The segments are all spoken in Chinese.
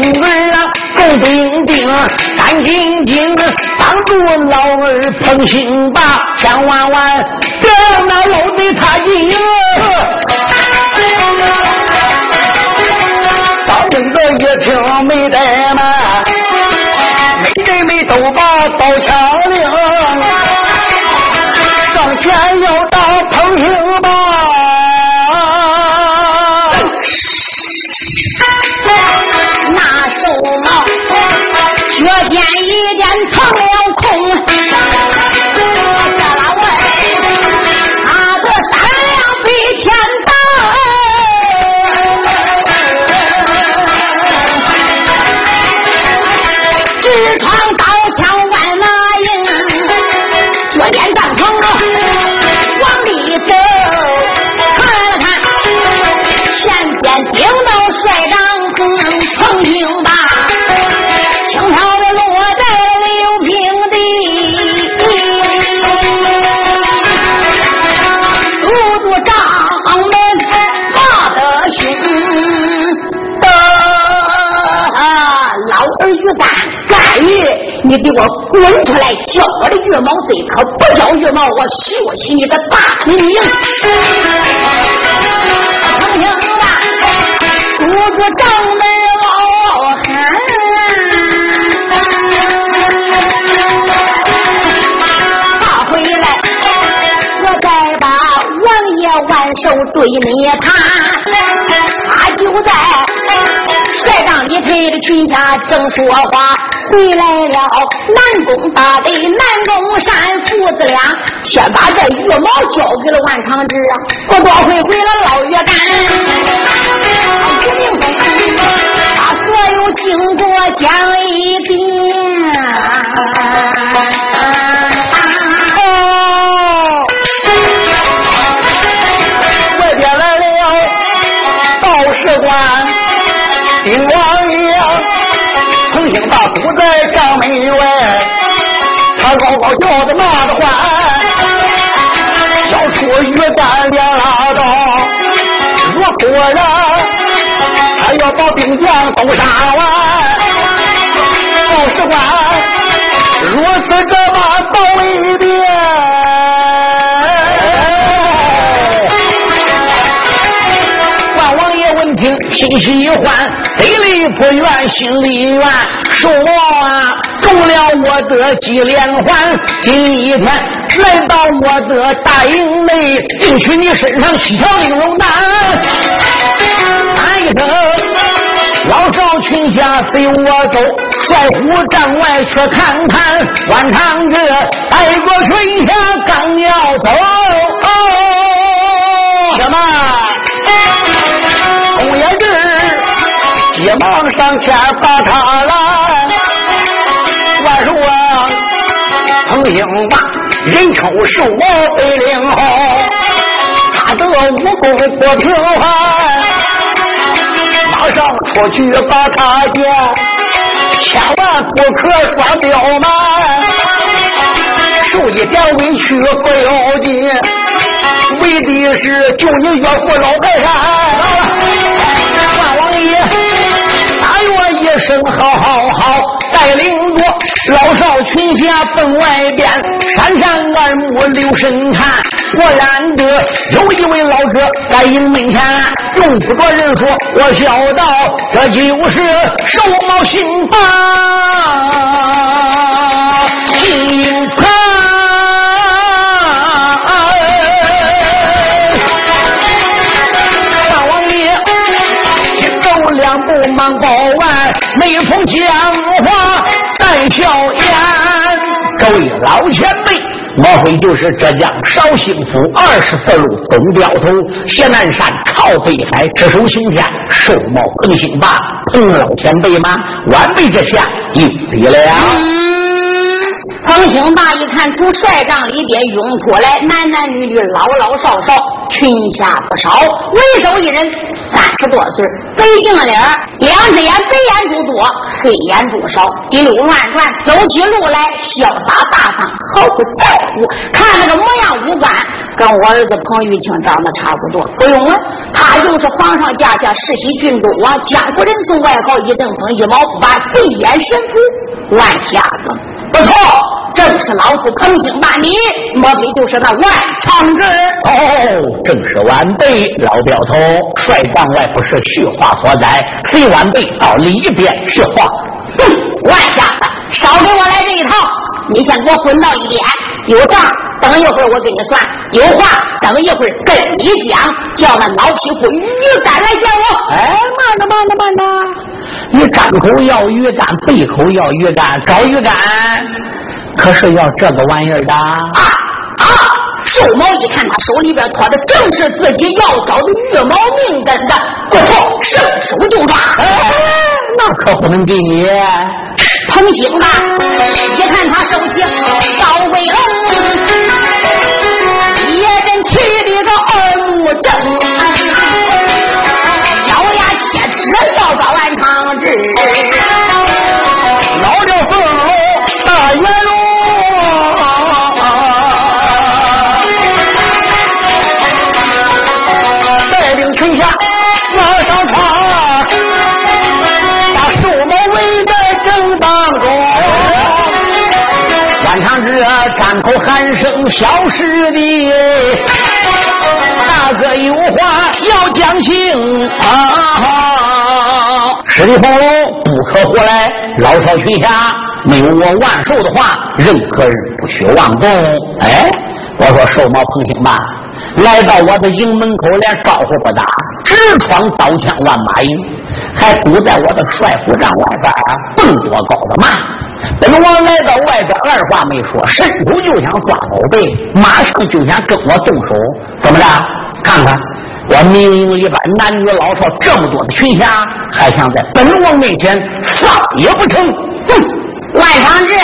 喊声儿啊！够兵丁，干净净，帮助老儿捧心吧，千万万别让那老的他进。当兵的一听一见腾了。你给我滚出来！叫我的月毛贼，可不叫月毛，我学习你的大名！听吧，叔叔掌万寿对你谈，他就在帅帐里陪着群家正说话。回来了，南宫大队南宫山父子俩，先把这羽毛交给了万长志啊！不多会回了老岳干，把所有经过讲一遍。官丁王爷。彭兴大堵在帐门外，他高高叫的骂的欢，要出鱼干两拉刀，如果然还要把兵将都杀完，报事官如此这般报一遍，心喜欢。北里不远，心里远，寿王啊，中了我的几连环。今一天来到我的大营内，领取你身上七条玲珑丹。喊一声，老少群下随我走，帅府帐外去看看。万长哥带过群下刚要走，忙上前把他拦，万寿啊，彭英霸，人称寿王北陵侯，他这武功不平凡，马上出去把他见，千万不可耍刁蛮，受一点委屈不要紧，为的是救你岳父老泰山。一声好好好，带领着老少群侠奔外边，山山二目留神看。果然得，有一位老者在营门前，用不着人说，我笑道：这就是寿茂新房金盘。老前辈。莫非就是浙江绍兴府二十四路东镖头谢南山靠北海只手行天寿茂横兴霸彭老前辈吗？晚辈这下有礼了。彭兴霸一看，从帅帐里边涌出来，男男女女，老老少少，群下不少，为首一人，三十多岁，白净脸两只眼白眼珠多，黑眼珠少，滴溜乱转，走起路来潇洒大方，毫不在乎。看那个模样五官，跟我儿子彭玉清长得差不多。不用问，他就是皇上驾下世袭郡主王江湖人送外号一阵风，一毛不拔，闭眼神父万瞎子。不错，正是老夫坑心把，你莫非就是那万长志？哦，正是晚辈老表头，帅帐外不是虚话所在，非晚辈到里边是话。哼，万瞎子，少给我来这一套！你先给我混到一边，有账等一会儿我给你算，有话等一会儿跟你讲，叫那老匹夫鱼竿来见我。哎，慢着，慢着，慢着。你张口要鱼竿，闭口要鱼竿，找鱼竿可是要这个玩意儿的啊啊！瘦毛一看，他手里边托的正是自己要找的玉毛命根子，不错，伸手就抓。哎，那可不能给你。彭兴吧，一看他手气高威龙，别人气的个二目正，咬牙。切齿要抓口喊声小师弟。大哥有话要讲清啊！师弟红龙不可胡来，老少群侠没有我万寿的话，任何人不许妄动。哎，我说寿毛彭兴吧，来到我的营门口，连招呼不打，直闯刀枪万马营，还堵在我的帅府帐外边，蹦多高的嘛！本王来到外边，二话没说，伸手就想抓宝贝，马上就想跟我动手，怎么着？看看我明营一般男女老少这么多的群侠，还想在本王面前撒也不成？哼！万长志，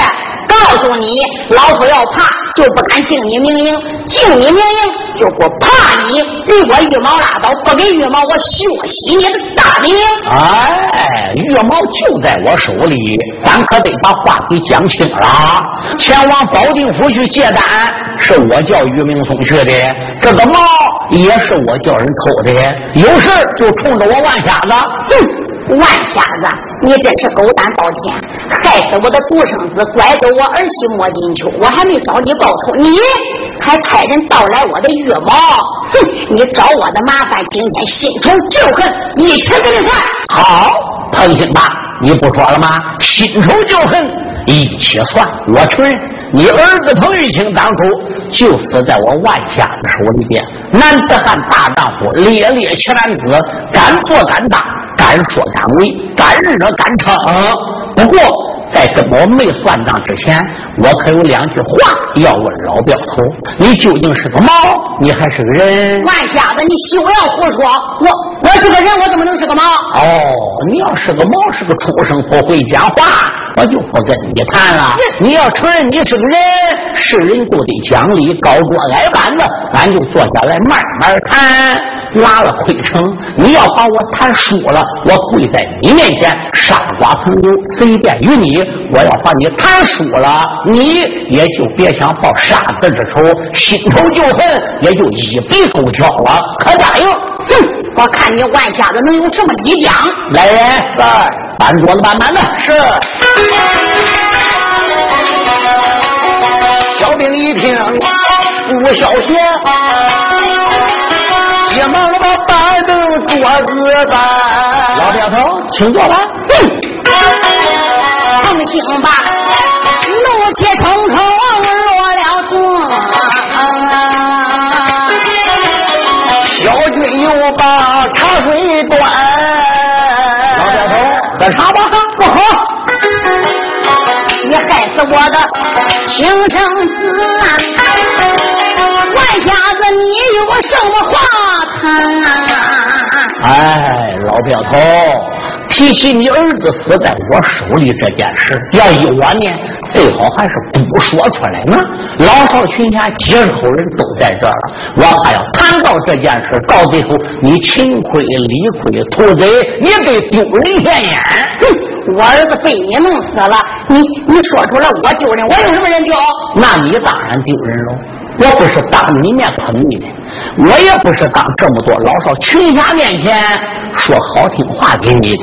告诉你，老虎要怕就不敢敬你明营，敬你明营就不怕你。给我羽毛拉倒，不给羽毛我血洗你的大名。哎，羽毛就在我手里，咱可得把话给讲清了。前往保定府去借单，是我叫于明松去的，这个猫也是我叫人偷的，有事就冲着我万瞎子。哼！万瞎子，你真是狗胆包天，害死我的独生子，拐走我儿媳莫金秋，我还没找你报仇，你还差人盗来我的玉毛，哼！你找我的麻烦，今天新仇旧恨一起给你算。好，彭兴霸，你不说了吗？新仇旧恨一起算，我承认，你儿子彭玉清当初就死在我万家的手里边。男子汉大丈夫，烈烈奇男子，敢做敢当。敢说敢为，敢惹敢撑。不过，在跟我没算账之前，我可有两句话要问老镖头：你究竟是个猫，你还是个人？万瞎子，你休要胡说！我我是个人，我怎么能是个猫？哦，你要是个猫，是个畜生，不会讲话，我就不跟你谈了。你要承认你是个人，是人就得讲理，高桌矮板子，俺就坐下来慢慢谈。拿了亏成，你要把我谈输了，我跪在你面前，杀剐朋友，随便与你。我要把你谈输了，你也就别想报杀子之仇，心头旧恨也就一笔勾销了，可答应？哼！我看你万家子能有什么底奖？来人，来，搬桌子搬满的。是。小兵一听不消息，急忙把板凳老表头，请坐吧。放心吧，怒气冲冲落了座。小军又把茶水端。老表头，喝茶吧。不喝，你害死我的亲生子啊！万瞎子，你有什么话谈啊？哎，老表头。提起你儿子死在我手里这件事，要依我呢，最好还是不说出来呢。老少群侠几十口人都在这儿了，我还要谈到这件事，到最后你情亏理亏，兔贼你得丢人现眼。哼，我儿子被你弄死了，你你说出来我丢人，我有什么人丢？那你当然丢人喽！我不是当你面捧你的，我也不是当这么多老少群侠面前说好听话给你的。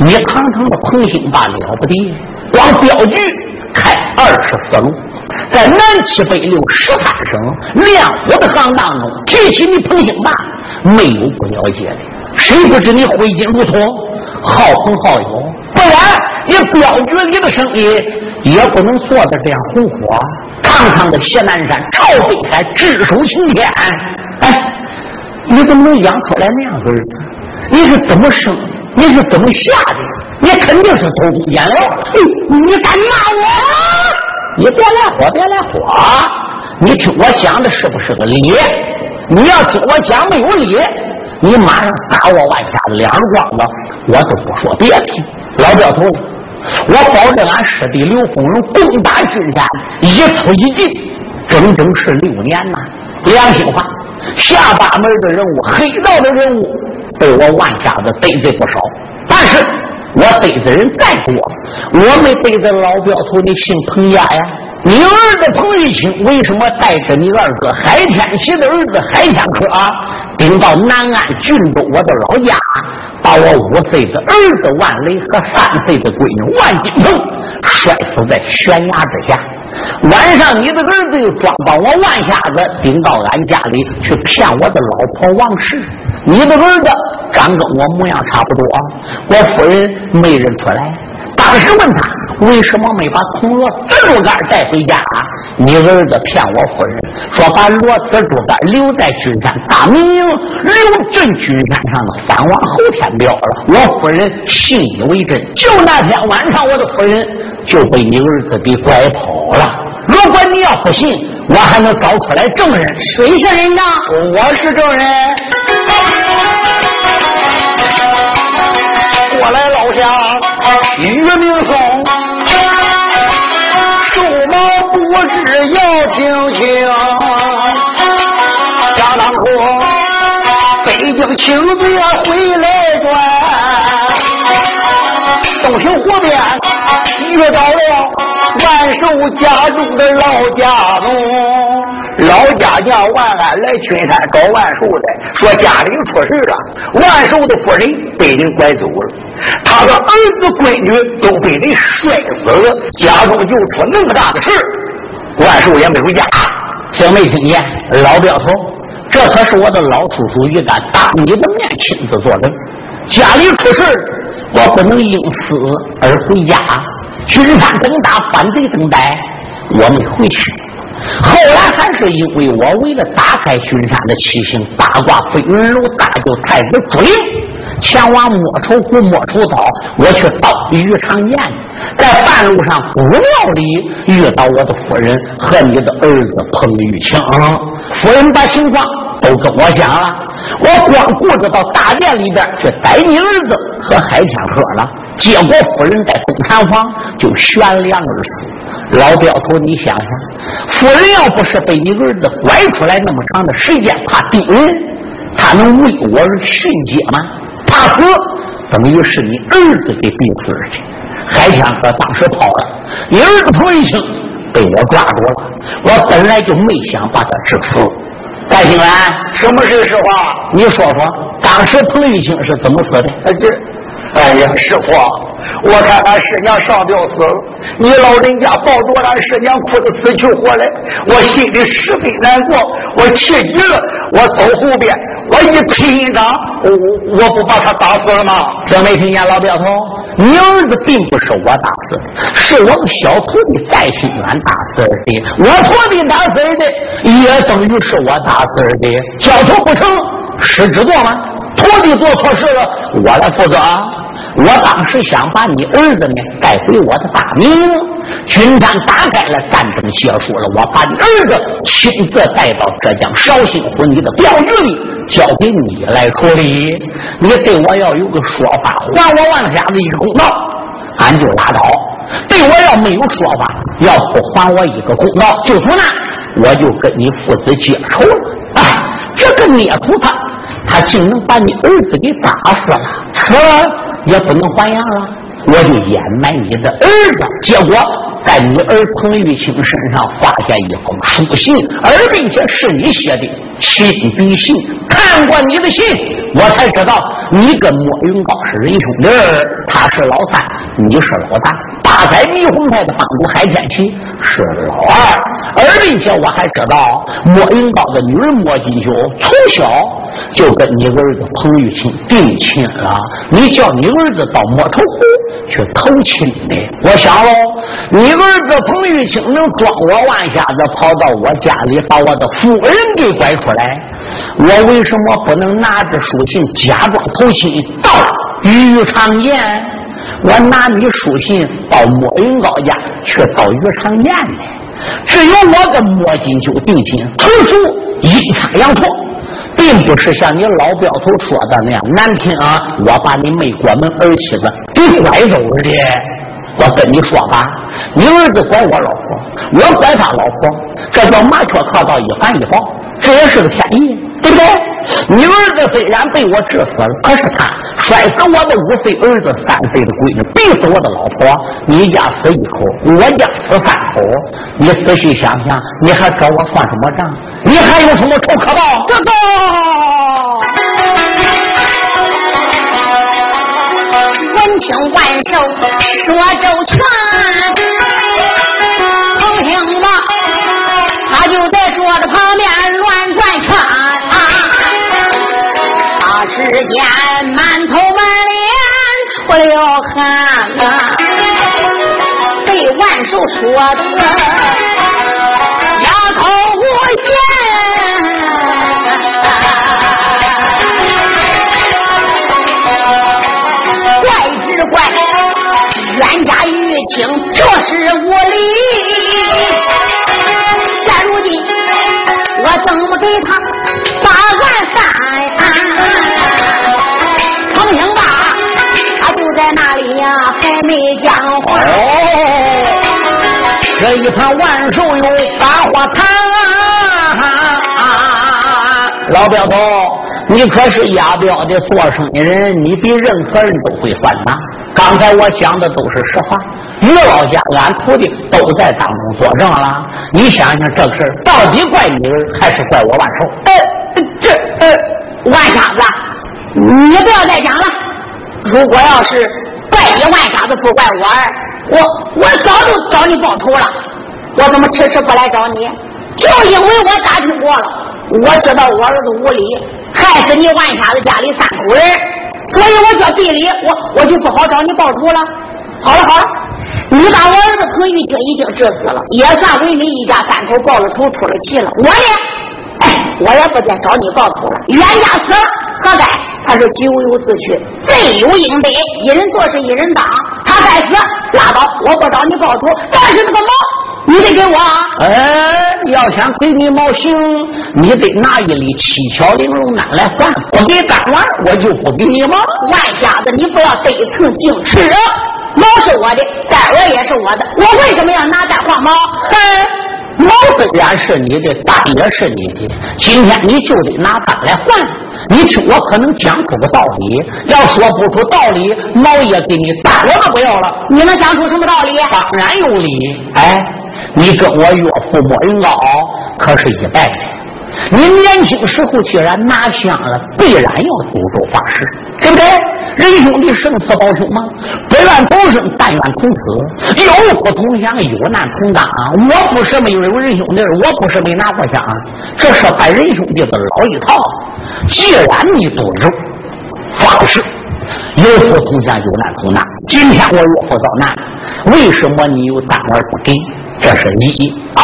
你堂堂的彭兴霸了不得，光镖局开二十四路，在南七北六十三省练武的行当中，提起你彭兴霸，没有不了解的。谁不知你挥金如土，好朋好友？不然你镖局里的生意也不能做的这样红火。堂堂的谢南山，朝北海，只手擎天。哎，你怎么能养出来那样的儿子？你是怎么生？你是怎么下的？你肯定是偷工减料了。你敢骂我？你别来火，别来火！你听我讲的是不是个理？你要听我讲没有理，你马上打我万家子两耳光子，我都不说别的。老表头，我保证俺师弟刘丰荣攻打金山，一出一进，整整是六年呐。良心话，下八门的人物，黑道的人物。被我万家子得罪不少，但是我得罪人再多，我没得罪老镖头，你姓彭家呀？你儿子彭玉清为什么带着你二哥海天喜的儿子海天科，顶到南安郡州我的老家，把我五岁的儿子万雷和三岁的闺女万金鹏摔死在悬崖之下？晚上你的儿子又装把我万瞎子顶到俺家里去骗我的老婆王氏。你的儿子长跟我模样差不多，我夫人没认出来。当时问他为什么没把铜锣紫竹竿带回家？你儿子骗我夫人说把罗紫竹竿留在君山大明营，留镇君山上的三王侯天表了。我夫人信以为真，就那天晚上，我的夫人就被你儿子给拐跑了。如果你要不信，我还能找出来证人。谁是人呢？我是证人。来老乡，与名松，寿毛不知要听清。想当初，北京请节回来转，东平湖边遇到了。万寿家中的老家奴，老家娘万安来群山找万寿的，说家里出事了，万寿的夫人被人拐走了，他的儿子闺女都被人摔死了，家中就出那么大的事，万寿也没回家，听没听见？老镖头，这可是我的老叔叔于干当你的面亲自作证，家里出事我不能因此而回家。军山登大，反对等待，我没回去。后来还是因为我为了打开巡山的七星八卦飞云楼大舅太子朱灵，前往莫愁湖莫愁岛，我去到鱼肠宴，在半路上古庙里遇到我的夫人和你的儿子彭玉清，夫人把情况都跟我讲了，我光顾着到大殿里边去逮你儿子和海天鹤了。结果夫人在东禅房就悬梁而死。老镖头，你想想，夫人要不是被你儿子拐出来那么长的时间，怕丢人，他能为我而殉节吗？怕死，等于是你儿子给逼死而去。海天河当时跑了，你儿子彭一清被我抓住了。我本来就没想把他治死。戴兴兰，什么是实话？你说说。当时彭玉清是怎么说的？哎这，哎呀，师傅。我看俺师娘上吊死了，你老人家抱着俺师娘哭得死去活来，我心里十分难过，我气急了，我走后边，我一拼一掌，我我不把他打死了吗？听没听见老表头？你儿子并不是我打死的，是我们小徒弟在心远打死的。我徒弟打死的，也等于是我打死的。教头不成，师知做吗？徒弟做错事了，我来负责。我当时想把你儿子呢带回我的大名，军战打开了，战争结束了，我把你儿子亲自带到浙江绍兴府你的镖局里，交给你来处理。你对我要有个说法，还我万瞎子一个公道，俺就拉倒；对我要没有说法，要不还我一个公道，就从那我就跟你父子结仇了。哎，这个孽徒他他竟能把你儿子给打死了，死了。也不能还阳了，我就掩埋你的儿子。结果在你儿彭玉清身上发现一封书信，而并且是你写的亲笔信。看过你的信，我才知道你跟莫云高是仁兄弟，他是老三，你是老大。大宰霓虹派的帮主海天齐是老二，而并且我还知道莫云高的女儿莫金秋从小就跟你儿子彭玉清定亲了。你叫你儿子到莫愁湖去投亲的，我想喽，你儿子彭玉清能装我万瞎子跑到我家里把我的夫人给拐出来，我为什么不能拿着书信假装投亲到于长言？我拿你书信到莫云高家去到于长宴呢，只有我跟莫金秋定亲，同属阴差阳错，并不是像你老镖头说的那样难听啊！我把你妹关门儿媳妇给拐走了的，我跟你说吧，你儿子拐我老婆，我拐他老婆，这叫麻雀靠到一环一宝，这也是个天意。对不对？你儿子虽然被我治死了，可是他摔死我的五岁儿子、三岁的闺女，逼死我的老婆。你家死一口，我家死三口。你仔细想想，你还找我算什么账？你还有什么仇可报？这个文清万寿说周全，偷听吧，他就在桌子旁边只见满头满脸出了汗啊，被万寿说的哑口无言。怪只怪冤家玉清这是无理，现如今我怎么给他把案翻？没讲话。这一盘万寿有八话谈。老表头，你可是押镖的做生意人，你比任何人都会算账。刚才我讲的都是实话。于老家，俺徒弟都在当中作证了。你想想这个事儿，到底怪你还是怪我万寿？呃，这呃，万瞎子，你不要再讲了。如果要是你万瞎子，不怪我儿，我我早就找你报仇了。我怎么迟迟不来找你？就因为我打听过了，我知道我儿子无理，害死你万瞎子家里三口人，所以我叫地理，我我就不好找你报仇了。好了好了，你把我儿子彭玉清已经治死了，也算为你一家三口报了仇，出了气了。我呢？我也不再找你报仇了。冤家死了，何该？他是咎由自取，罪有应得，一人做事一人当。他该死，拉倒，我不找你报仇。但是那个毛，你得给我。哎，要想给你毛行，你得拿一粒七巧玲珑丹来换。不给丹丸，我就不给你毛。万瞎子，你不要得寸进尺。毛是我的，丹丸也是我的，我为什么要拿丹换毛？哼。毛虽然是你的，蛋也是你的。今天你就得拿蛋来换。你听我可能讲出个道理，要说不出道理，毛也给你蛋我都不要了。你能讲出什么道理？当然有理。哎，你跟我岳父莫云高可是一代人，你年轻时候既然拿枪了，必然要赌咒发誓，对不对？仁兄弟生死保兄吗？不愿同生，但愿同死。有福同享，有难同当。我不是没有仁兄弟，我不是没拿过香，这是拜仁兄弟的老一套。既然你赌咒发誓，有福同享，有难同当。今天我岳父遭难，为什么你有单而不给？这是一二。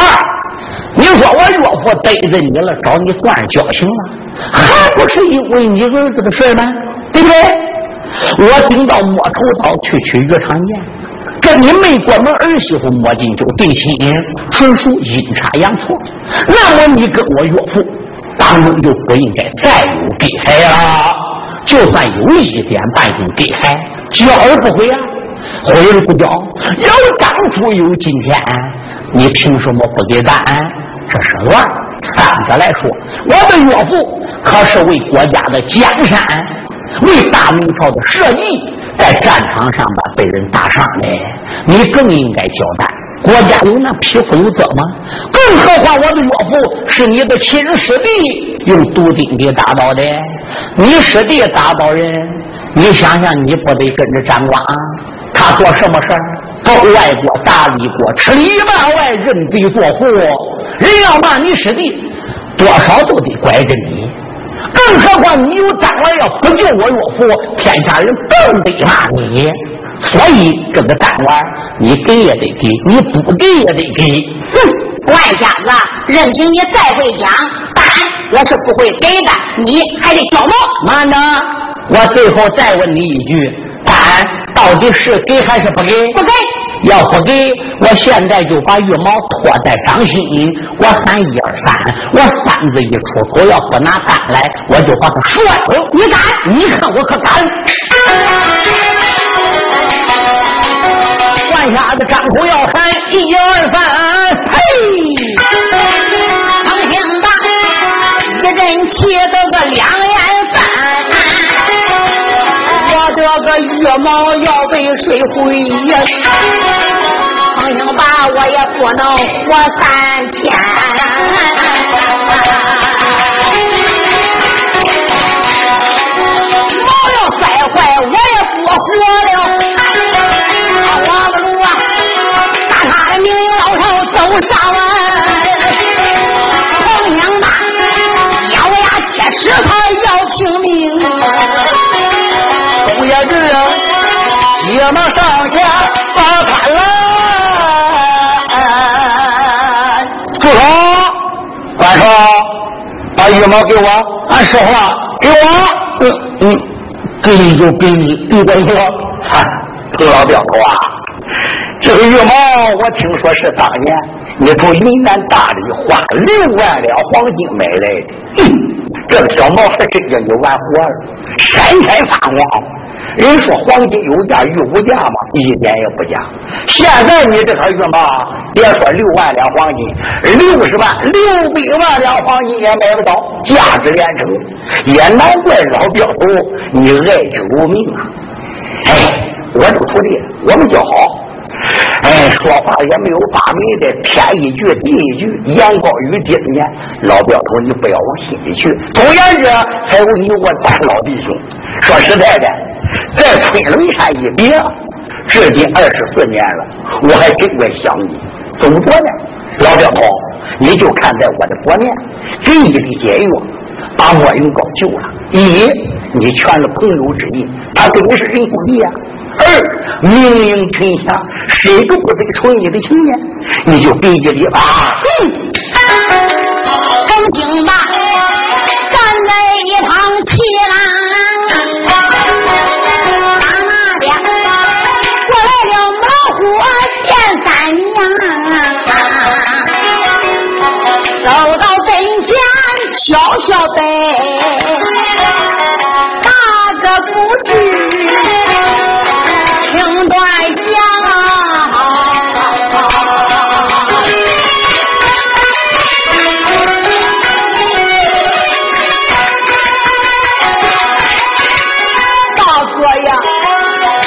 你说我岳父逮着你了，找你算交情了，还不是因为你儿子的事吗？对不对？我顶到摸头刀去取岳长剑，跟你没过门儿媳妇摸进就定亲，纯属阴差阳错。那么你跟我岳父当中就不应该再有给害了。就算有一点半斤给害，教而不回啊，回而不教。要当初有今天，你凭什么不给咱？这是乱，三个来说，我的岳父可是为国家的江山，为大明朝的社稷，在战场上边被人打伤的，你更应该交代。国家有那匹夫有责吗？更何况我的岳父是你的亲师弟，用毒钉给打倒的。你师弟打倒人，你想想，你不得跟着沾光？他做什么事儿？到外国打李国，吃里扒外，认贼作父。人要骂你师弟，多少都得拐着你。更何况你有张王要不救我岳父，天下人更得骂你。所以这个单碗，你给也得给，你不给也得给。哼，外瞎子，任凭你再会讲，单我是不会给的，你还得交毛。慢着，我最后再问你一句，单到底是给还是不给？不给。要不给，我现在就把羽毛托在掌心，我喊一二三，我三字一出口，要不拿单来，我就把他摔了。你敢？你看我可敢！半下子张口要喊一二三，毛要被水毁呀！能听吧，我也不能活三天，毛要摔坏，我也不活了。上来，同样的，咬牙切齿，他要拼命。冬夜日，急忙上下把砍来。住手！官说，把羽毛给我。俺说话，给我。嗯嗯，给你就给你，给官说。哈，老表头啊，这个羽毛我听说是当年。你从云南大理花六万两黄金买来的，这个小毛还真叫你玩活了，闪闪发光。人说黄金有价，玉无价嘛，一点也不假。现在你这套玉嘛，别说六万两黄金，六十万、六百万两黄金也买不到，价值连城。也难怪老镖头你爱之如命啊！哎，我这个徒弟，我们叫好。哎，说话也没有把门的，天一句地一句，言高于地面。老镖头，你不要往心里去。总而言之，还有你我三老弟兄。说实在的，在昆仑山一别，至今二十四年了，我还真怪想你。怎么着呢？老表头，你就看在我的薄面，给你的解药，把莫云高救了。一，你全了朋友之意，他跟你是人兄弟呀。二明明天下，谁都不得出你的情面，你就给一礼吧。哼，听听吧，咱来一趟气啦！小小的，大个不知情断响。大哥呀，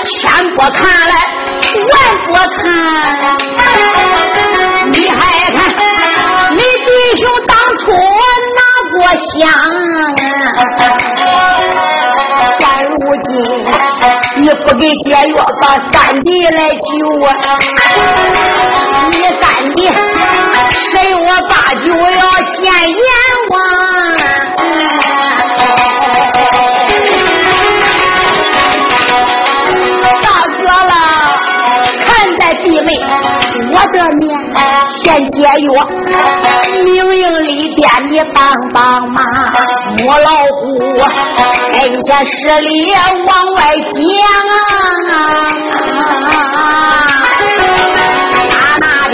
千不看，来万不看。娘啊！现如今你不给解药，把三弟来救啊！你三弟谁我把酒要见阎王。大哥了，看在弟妹我的面。先解药，明明里边你帮帮忙，母老虎跟前势力往外讲啊！打那边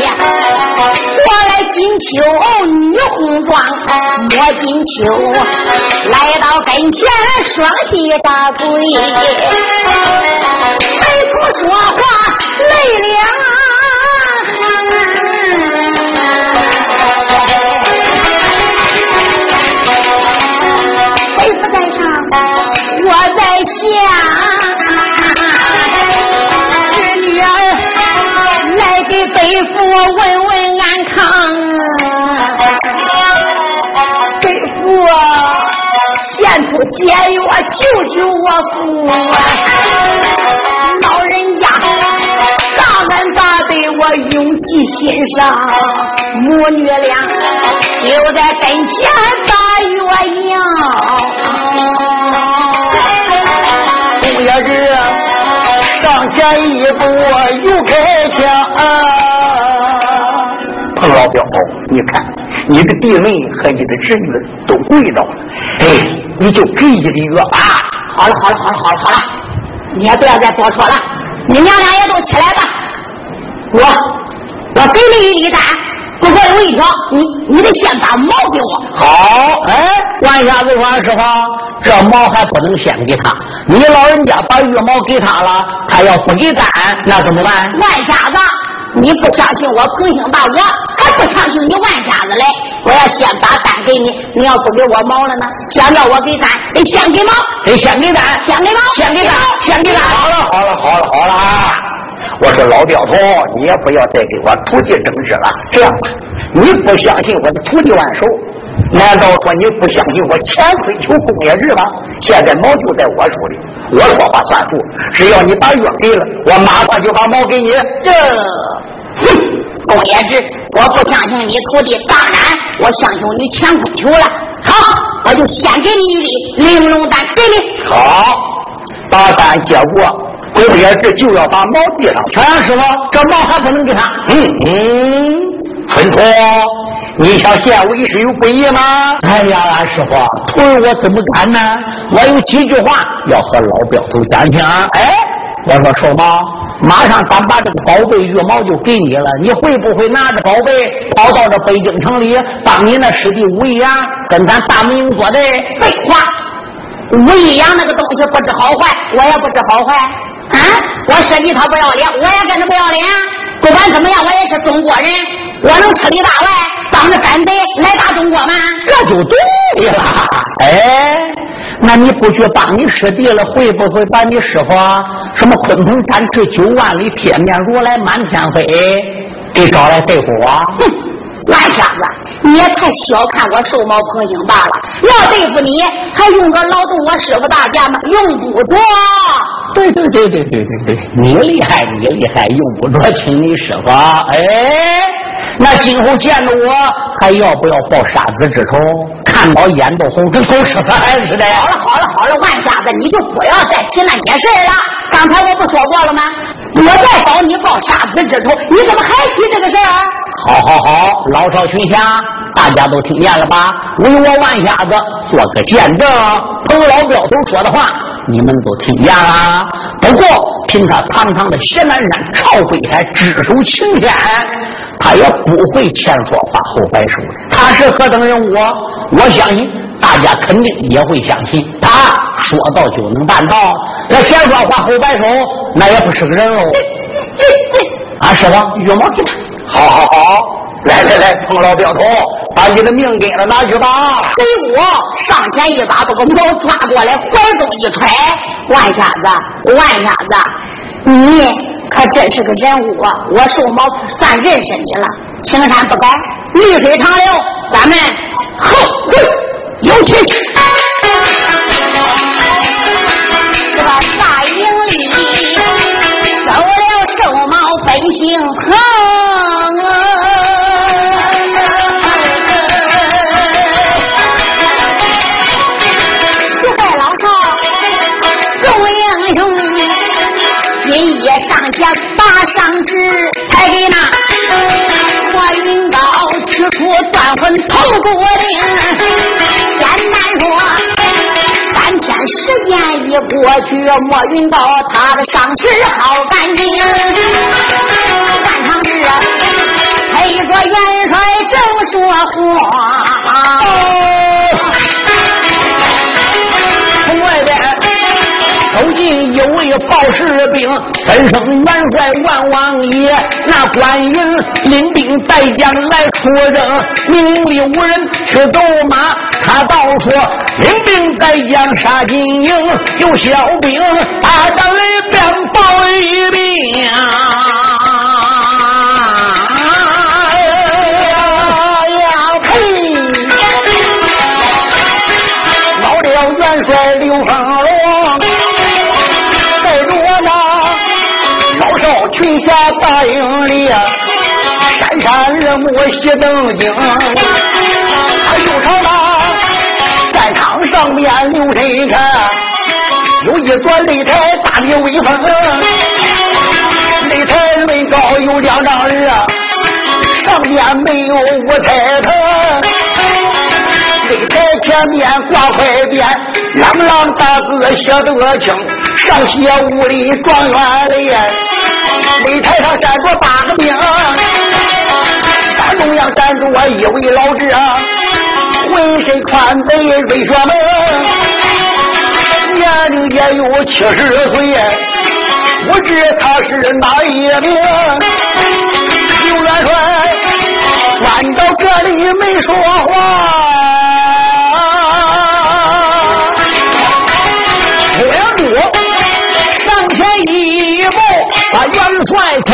我来金秋女红妆，摸金秋来到跟前双膝打跪，没处说话泪两。我在想，是女儿来给北父问问安康。北父啊，献出解药救救我父啊！老人家大恩大德我永记心上，母女俩就在跟前把药也是上前一步又开枪啊。彭老表，你看你的弟妹和你的侄女都跪倒了，哎，你就给一个月吧。好了好了好了好了好了，你也不要再多说了，你娘俩也都起来吧。我我给你一粒丹。不过有一条，你你得先把毛给我。好，哎，万瞎子说师傅，这毛还不能先给他。你老人家把羽毛给他了，他要不给丹，那怎么办？万瞎子，你不相信我彭兴把，我还不相信你万瞎子嘞。我要先把单给你，你要不给我毛了呢？想叫我给单，得先给毛，得先给单，先给毛，先给单，先给单。好了，好了，好了，好了。我说老刁头，你也不要再给我徒弟争执了。这样吧，你不相信我的徒弟万寿，难道说你不相信我前推求工业日吗？现在毛就在我手里，我说话算数。只要你把药给了，我马上就把毛给你。这，哼，工业日，我不相信你徒弟，当然我相信你乾坤球了。好，我就先给你一粒玲珑丹，给你。好，把丹接过。过不也是就要把毛递上？全师傅，这毛还不能给他。嗯嗯，春托，你想县委是有不义吗？哎呀，俺师傅，徒儿我怎么敢呢？我有几句话要和老镖头讲讲。哎，我说寿毛，马上咱把这个宝贝羽毛就给你了，你会不会拿着宝贝跑到这北京城里，帮你那师弟武一阳跟咱大明做的？废话，武一阳那个东西不知好坏，我也不知好坏。啊！我设计他不要脸，我也跟着不要脸。不管怎么样，我也是中国人，我能吃里大外，帮着干杯来打中国吗？这就对了。哎，那你不去帮你师弟了，会不会把你师傅什么鲲鹏展翅九万里，铁面如来满天飞给找来对付我？哼！烂瞎子，你也太小看我寿毛彭兴罢了。要对付你，还用个劳动我师傅大家吗？用不着。对对对对对对对，你厉害，你厉害，用不着请你师傅。哎，那今后见着我，还要不要报杀子之仇？看到眼都红，跟狗吃饭似的。好了好了好了，万瞎子，你就不要再提那些事了。刚才我不说过了吗？我再保你报杀子之仇，你怎么还提这个事儿？好好好，老少群侠，大家都听见了吧？为我万瞎子做个见证，彭老镖头说的话，你们都听见了。不过凭他堂堂的斜南山朝北海，只手擎天，他也不会前说话后摆手的。他是何等人物？我相信大家肯定也会相信，他说到就能办到。那先说话后摆手，那也不是个人喽。啊，师傅，羽毛给他。好好好，来来来，彭老镖头，把你的命给了拿去吧。给我上前一把把个毛抓过来，怀中一揣。万瞎子，万瞎子，你可真是个人物啊！我寿毛算认识你了，青山不改，绿水长流，咱们后会有期。定恨。书海老少，众英雄，今夜上前把上旨，才给那莫云高取出断魂头骨令。简单说，三天时间已过去，莫云高他的伤旨好干净。半场日，陪着元帅正说话。走进一位报士兵，本生元帅万王爷。那关云领兵带将来出征，命里无人去走马。他倒说领兵带将杀金营，有小兵把咱里边报一兵。我写灯睛。他又朝那战场上面留神看，有一座擂台大的威风。擂台论高有两丈二，上面没有五彩藤。擂台前面挂块匾，朗朗大字写得清，上写武林状元嘞。擂台上站着八个兵，中央站着一位老者，浑身穿白瑞雪门，年龄也有七十岁，不知他是哪一名。刘元帅站到这里没说话。梁哥上前一步把元帅称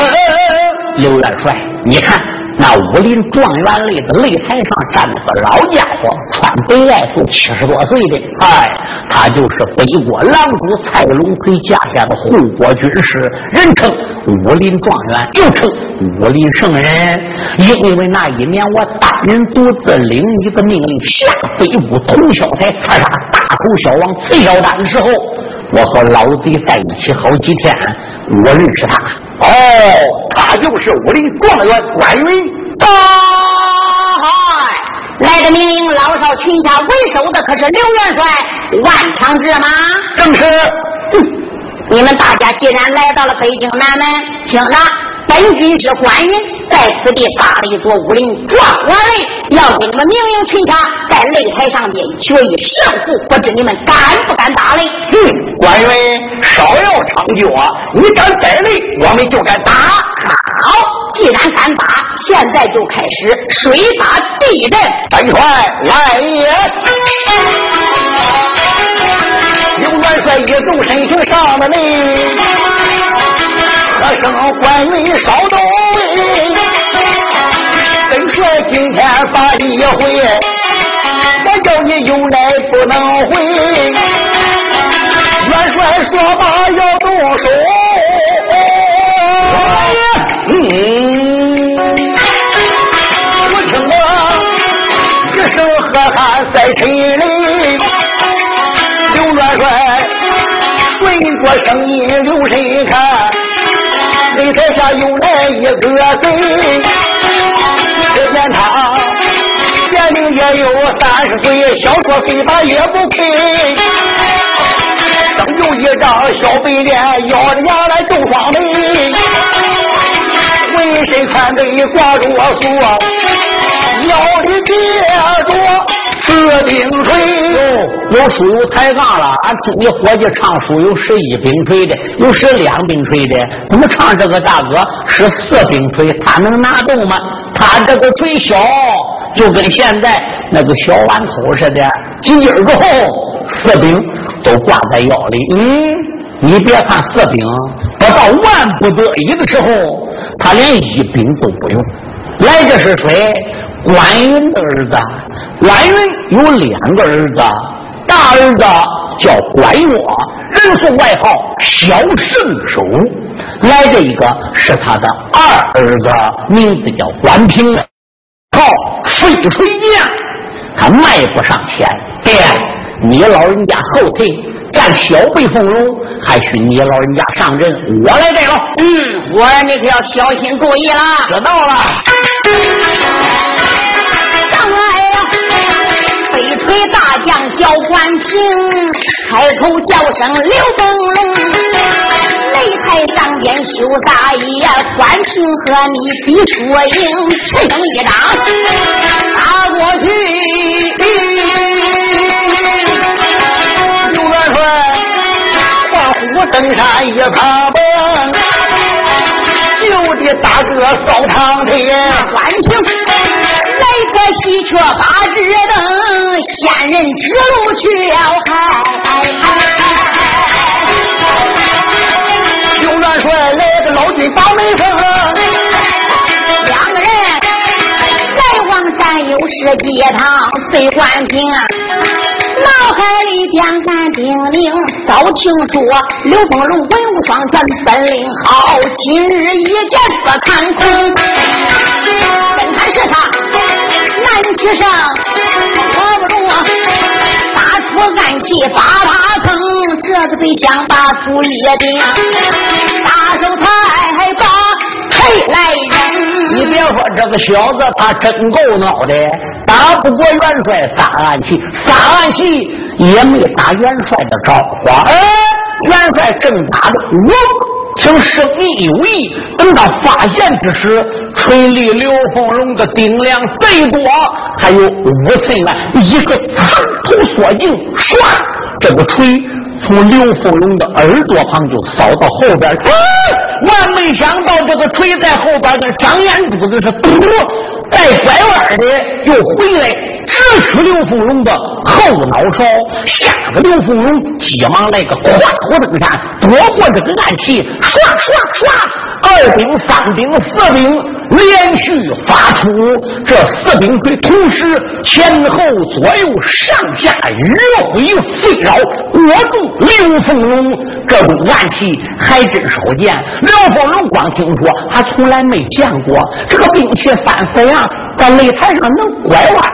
刘元帅，你看那武林状元擂的擂台上站着个老家伙，穿白外服，七十多岁的，哎，他就是北国狼主蔡龙奎家下的护国军师，人称武林状元，又称武林圣人。因为那一年我单人独自领一个命令下北部通霄台刺杀大头小王崔小丹的时候。我和老贼在一起好几天，我认识他。哦，他就是武林状元关云。大海来的命令老少群侠为首的可是刘元帅万长志吗？正是。哼，你们大家既然来到了北京南门，听着。本军是关云，在此地搭了一座武林状元擂，要给你们命令群侠在擂台上边决一胜负，不知你们敢不敢打擂？哼，关云稍要成就啊！你敢带擂，我们就敢打。好，既然敢打，现在就开始水打地震。本帅来也！刘元帅一纵身形上了擂。何生关云稍等，本帅今天发一回，我叫你有来不能回。元帅说罢要动手，嗯，我听得一声喝喊在城里，刘元帅顺着声音留神看。擂台下又来一个贼，只见他年龄也有三十岁，小说嘴巴也不配，生有一张小白脸，咬着牙来皱双眉，浑身穿背挂着锁，腰四柄锤有有书抬杠了，俺听你伙计唱书有十一柄锤的，有十两柄锤的，怎么唱这个大哥是四柄锤？他能拿动吗？他这个锤小，就跟现在那个小碗口似的，几斤之后四柄都挂在腰里。嗯，你别看四柄，不到万不得已的时候，他连一柄都不用。来，这是谁？关云的儿子，关云有两个儿子，大儿子叫关岳，人送外号小圣手。来这一个是他的二儿子，名字叫关平，靠水水剑，他迈不上前。爹，你老人家后退，小辈奉荣，还需你老人家上阵，我来带了。嗯，我儿你可要小心注意了。知道了。上来，呀、啊，北锤大将叫关平，开口叫声刘凤龙。擂台上边修大爷，关平和你比输赢，陈胜一掌打过去。登山一爬蹦，就的大哥扫堂天，欢庆来个喜鹊八只灯，仙人指路去要开。刘元帅来个老君把门封，两个人来往山有十几趟，对关平。脑海里边干叮咛，早听说刘凤龙文武双全，本领好。今日一见不看空，跟他是啥难取胜，我不中啊！打出暗器把他坑，这个得想把主意定，大手太把谁来人？你别说这个小子，他真够孬的，打不过元帅撒暗器，撒暗器也没打元帅的招呼。哎，元帅正打着，我听声音有异，等到发现之时，锤离刘凤龙的顶梁最多还有五寸来，一个长头缩颈，唰，这个锤。从刘凤龙的耳朵旁就扫到后边，万没想到这个锤在后边跟长眼珠子是嘟，带拐弯的又回来，直取刘凤荣的后脑勺，吓得刘凤荣急忙来个跨虎登山，躲过这个暗器，唰唰唰，二饼、三饼、四饼连续发出，这四兵锤同时前后左右上下迂回飞绕，裹住。刘凤龙这种暗器还真少见。刘凤龙光听说，还从来没见过这个兵器三四样，在擂台上能拐弯，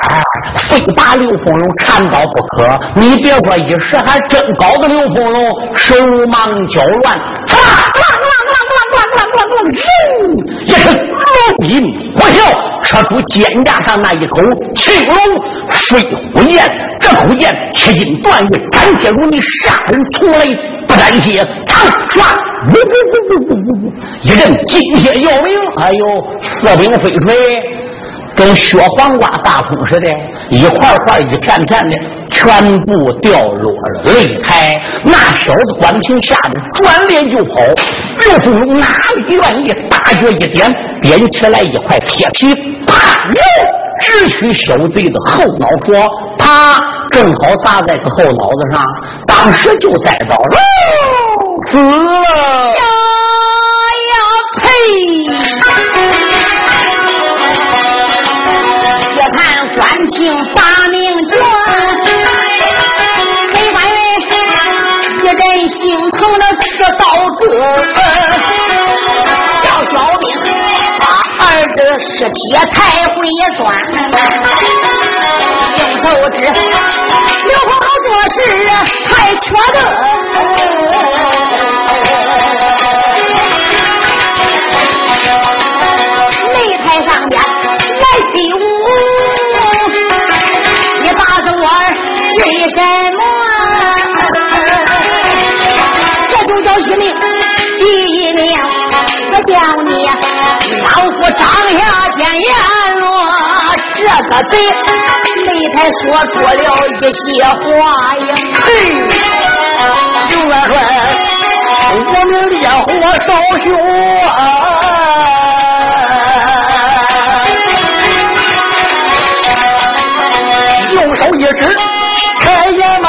非把刘凤龙缠倒不可。你别说，一时还真搞得刘凤龙手忙脚乱。唰唰唰唰唰唰唰唰，人一声龙吟呼啸，扯出肩胛上那一口青龙水虎剑。这口剑切金断玉，斩铁如泥，杀人从来不沾血。唰，呜呜呜呜呜呜，一阵金血要命。哎呦，四兵飞锤跟削黄瓜大葱似的，一块块一片片的，全部掉落了擂台。那小子关平吓得转脸就跑。刘凤龙哪里愿意？大脚一点，点起来一块铁皮，啪！直取小贼的后脑壳，啪，正好砸在他后脑子上，当时就栽倒了，死了。叫小兵把儿子尸体抬回转，用手指刘皇后这事太缺德。夫张。这个贼擂台说出了一些话呀！嘿，刘元帅，我们烈火烧胸，用手一指，开眼嘛，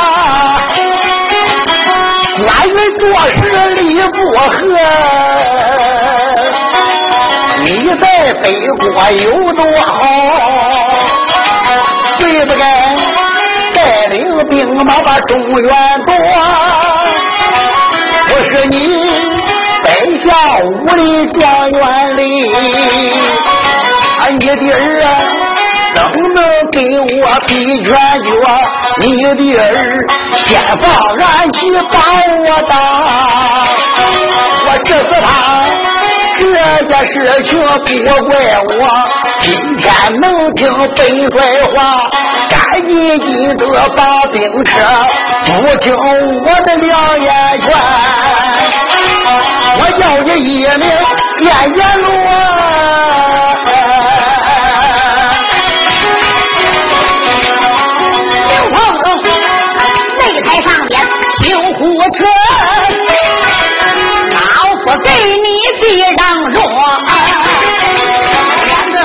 关羽做事理不合，你在北国有多好？对不对？带领兵马把中原夺，不是你北下武林状元里，俺你的儿啊，怎能给我比拳脚，你的儿先放俺去把我打，我治死他，这件事情不怪我。今天能听本帅话，赶紧记得把兵撤，不听我的良言劝，我要你一命见阎罗。救护车，你避让着。两个人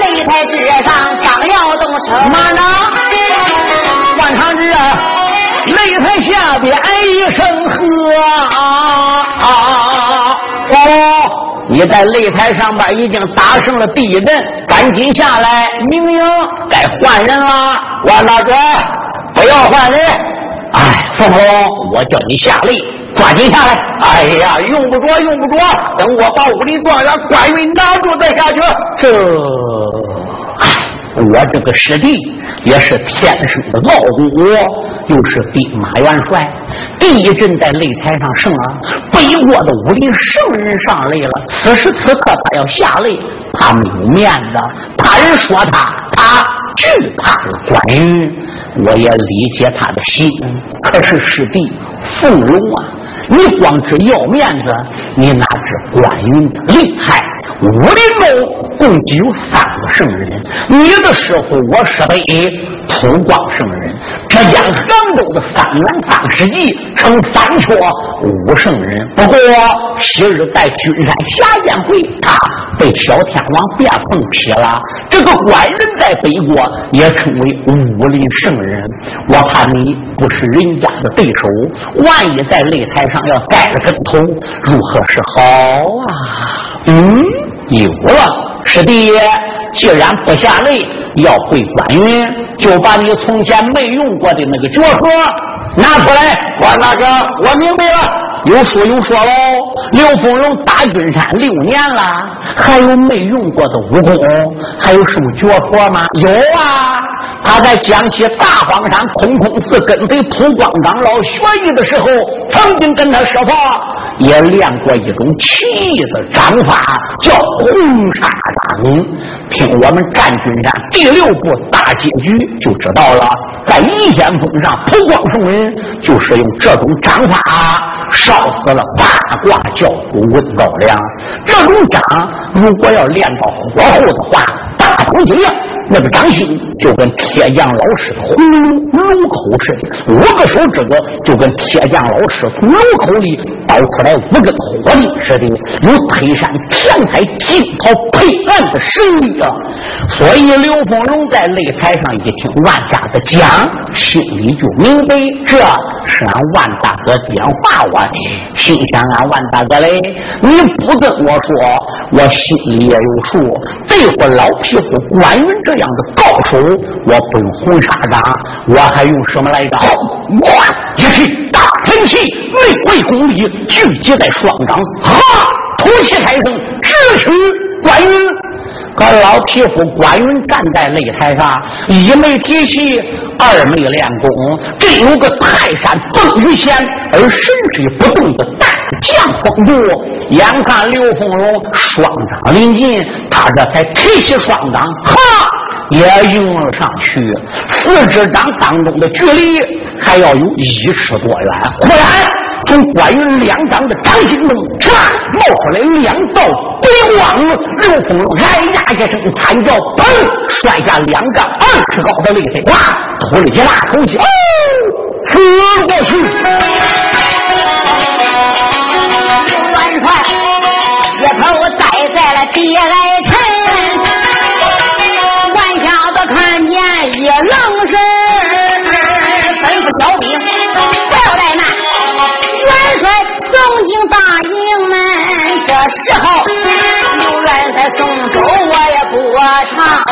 擂台之上刚要动手，马长，万长志，擂台下边一声喝啊！哦，你在擂台上边已经打胜了第一阵，赶紧下来，明明该换人了。万大哥，不要换人。哎，凤龙，我叫你下擂，抓紧下来！哎呀，用不着，用不着，等我把武林状元关羽拿住再下去。这，哎，我这个师弟也是天生的傲骨，又是兵马元帅，第一阵在擂台上胜了，北国的武林圣人上擂了。此时此刻他要下擂，怕没有面子，怕人说他，他惧怕关羽。我也理解他的心，可是师弟凤龙啊，你光知要面子，你哪知关羽的厉害？武林中共计有三个圣人，你的师傅我师辈土光圣人，浙江杭州的三元三世纪称三缺五圣人。不过昔日在君山下宴会，他被小天王变凤劈了。这个官人在北国也称为武林圣人。我怕你不是人家的对手，万一在擂台上要栽了跟头，如何是好啊？嗯。有了，师弟，既然不下擂，要会关羽，就把你从前没用过的那个绝活拿出来。关大哥，我明白了。有说有说喽，刘凤荣打君山六年了，还有没用过的武功？还有什么绝活吗？有啊，他在江西大荒山空空寺跟随普光长老学艺的时候，曾经跟他师傅也练过一种奇异的掌法，叫红沙掌。听我们战军山第六部大结局就知道了，在一仙峰上，普光圣人就是用这种掌法烧。死了八卦教主温高良，这种掌如果要练到火候的话，大同一样。那个掌心就跟铁匠老师的葫芦炉口似的，五个手指头就跟铁匠老师从炉口里倒出来五根火力似的，有推山填海、惊涛配岸的神力啊！所以刘凤荣在擂台上一听万家的讲，心里就明白这是俺万大哥点化我的，心想俺万大哥嘞，你不跟我说，我心里也有数。对付老匹夫关云这。样的高手，我不用红沙掌，我还用什么来着？我一气大喷气，内外功力聚集在双掌，哈，吐气开声，直取关羽。可老匹夫关羽站在擂台上，一没提气，二没练功，真有个泰山崩于前而神推不动的大将风度。眼看刘凤荣双掌临近，他这才提起双掌，哈。也用了上去，四只掌当中的距离还要有一尺多远。忽然，从关羽两掌的掌心中，唰冒出来两道白光。刘凤龙哎呀一声惨叫，砰，摔下两丈二尺高的擂台，哇，吐了一大口气，哦，死过去。元帅一头栽在了地来长。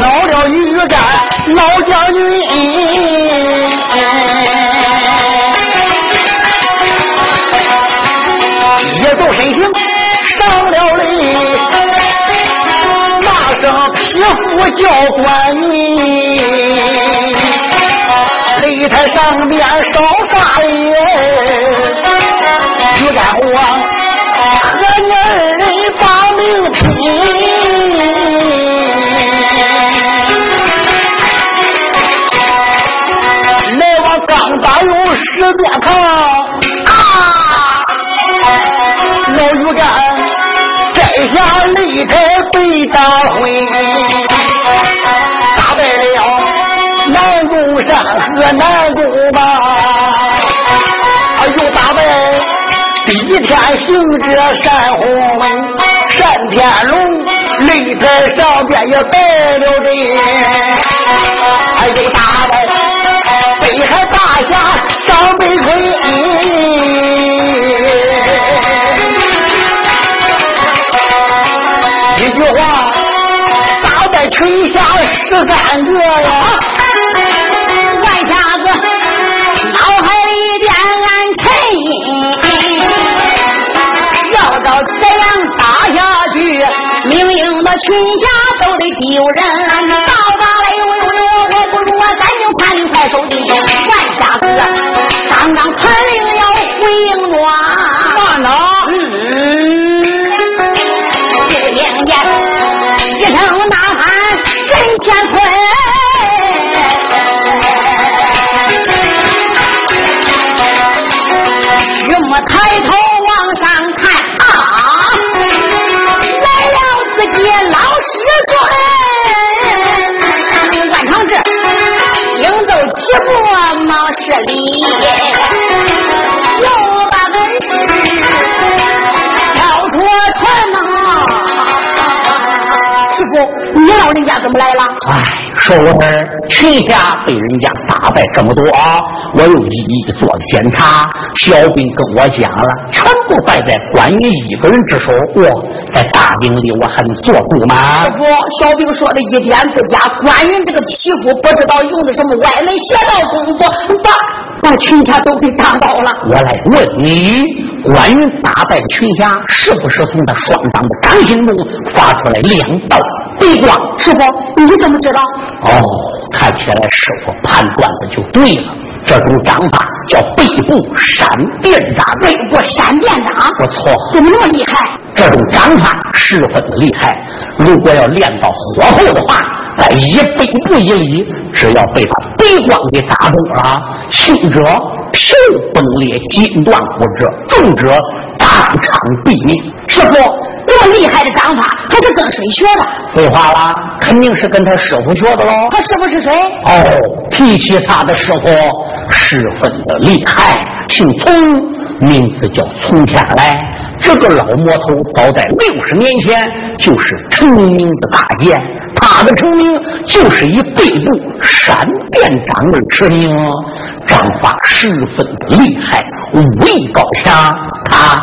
恼了雨战老将军，一走身形上了擂，骂声匹夫。叫关羽，擂台上面烧啥耶？于干王和你二人把命拼，有十多趟啊！老于干摘下擂台被打昏，打败了南宫山和南宫马，又打败第一天行者单洪文、单天龙，擂台上边也败了阵，还有打败北海大侠十三个呀！万瞎子脑海里边暗沉吟，要照这样打下去，明营的群侠都得丢人。步忙施礼，又把恩师挑出船呐。师傅，你老人家怎么来了？哎，说我儿群侠被人家打败这么多啊，我又一一做了检查，小兵跟我讲了，全部败在关羽一个人之手。我在大营里我还能做主吗？师傅，小兵说的一点不假。关羽这个皮肤不知道用的什么歪门邪道功夫，把把群侠都给打倒了。我来问你，关羽打败群侠，是不是从他双掌的掌心中发出来两道背光？师傅，你怎么知道？哦，看起来师傅判断的就对了。这种掌法叫背部闪电掌，背部闪电掌，不错，怎么那么厉害？这种掌法十分的厉害。如果要练到火候的话，在一背部一里，只要被他背光给打中了，轻者皮崩裂、筋断骨折，重者当场毙命。师傅，这么厉害的掌法，他是跟谁学的？废话啦，肯定是跟他师傅学的喽。他师傅是谁？哦，提起他的师傅，十分的厉害，姓丛，名字叫丛天来。这个老魔头早在六十年前就是成名的大剑，他的成名就是以背部闪电掌而驰名，掌法十分的厉害，武艺高强。他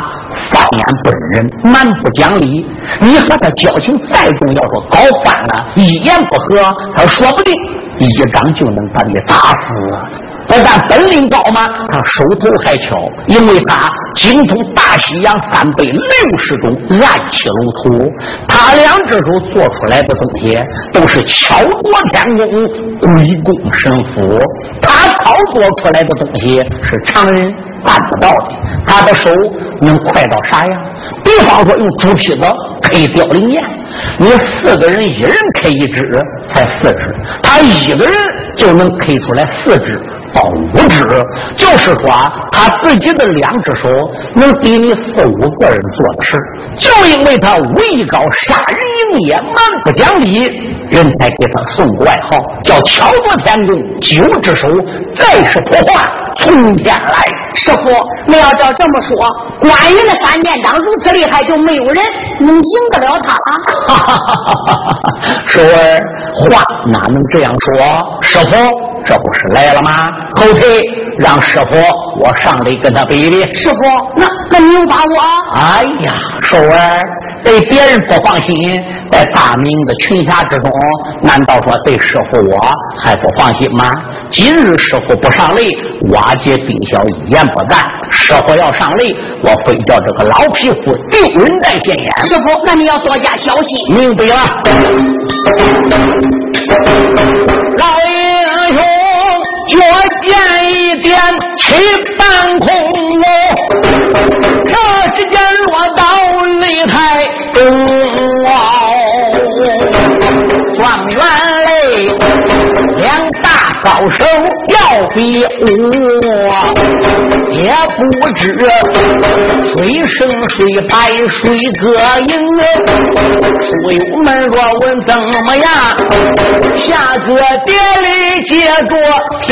放眼本人，蛮不讲理。你和他交情再重，要说搞翻了，一言不合，他说不定一掌就能把你打死。不但本领高嘛，他手头还巧，因为他精通大西洋三百六十种暗器龙图，他两只手做出来的东西都是巧夺天工、鬼攻神符，他操作出来的东西是常人办不到的。他的手能快到啥样？比方说用猪皮子 K 凋零雁，你四个人一人开一只才四只，他一个人就能开出来四只。到五指，就是说他自己的两只手能抵你四五个人做的事，就因为他武艺高、杀人也、蛮不讲理，人才给他送个外号叫巧夺天工、九只手，再是破坏从天来。师傅，那要照这么说，关羽的闪电掌如此厉害，就没有人能赢得了他了。哈哈哈哈哈！叔儿，话哪能这样说？师傅，这不是来了吗？后退，让师傅我上来跟他比比。师傅，那那你有把握？哎呀，叔儿，对别人不放心，在大明的群侠之中，难道说对师傅我还不放心吗？今日师傅不上擂，瓦解兵小一言不赞；师傅要上擂，我非叫这个老匹夫丢人在现眼。师傅，那你要多加小心。明白了。老英雄脚尖一点，起半空这时间落到擂台手要比武，也不知谁胜谁败，谁歌赢。书友们若问怎么样，下个典里接着听。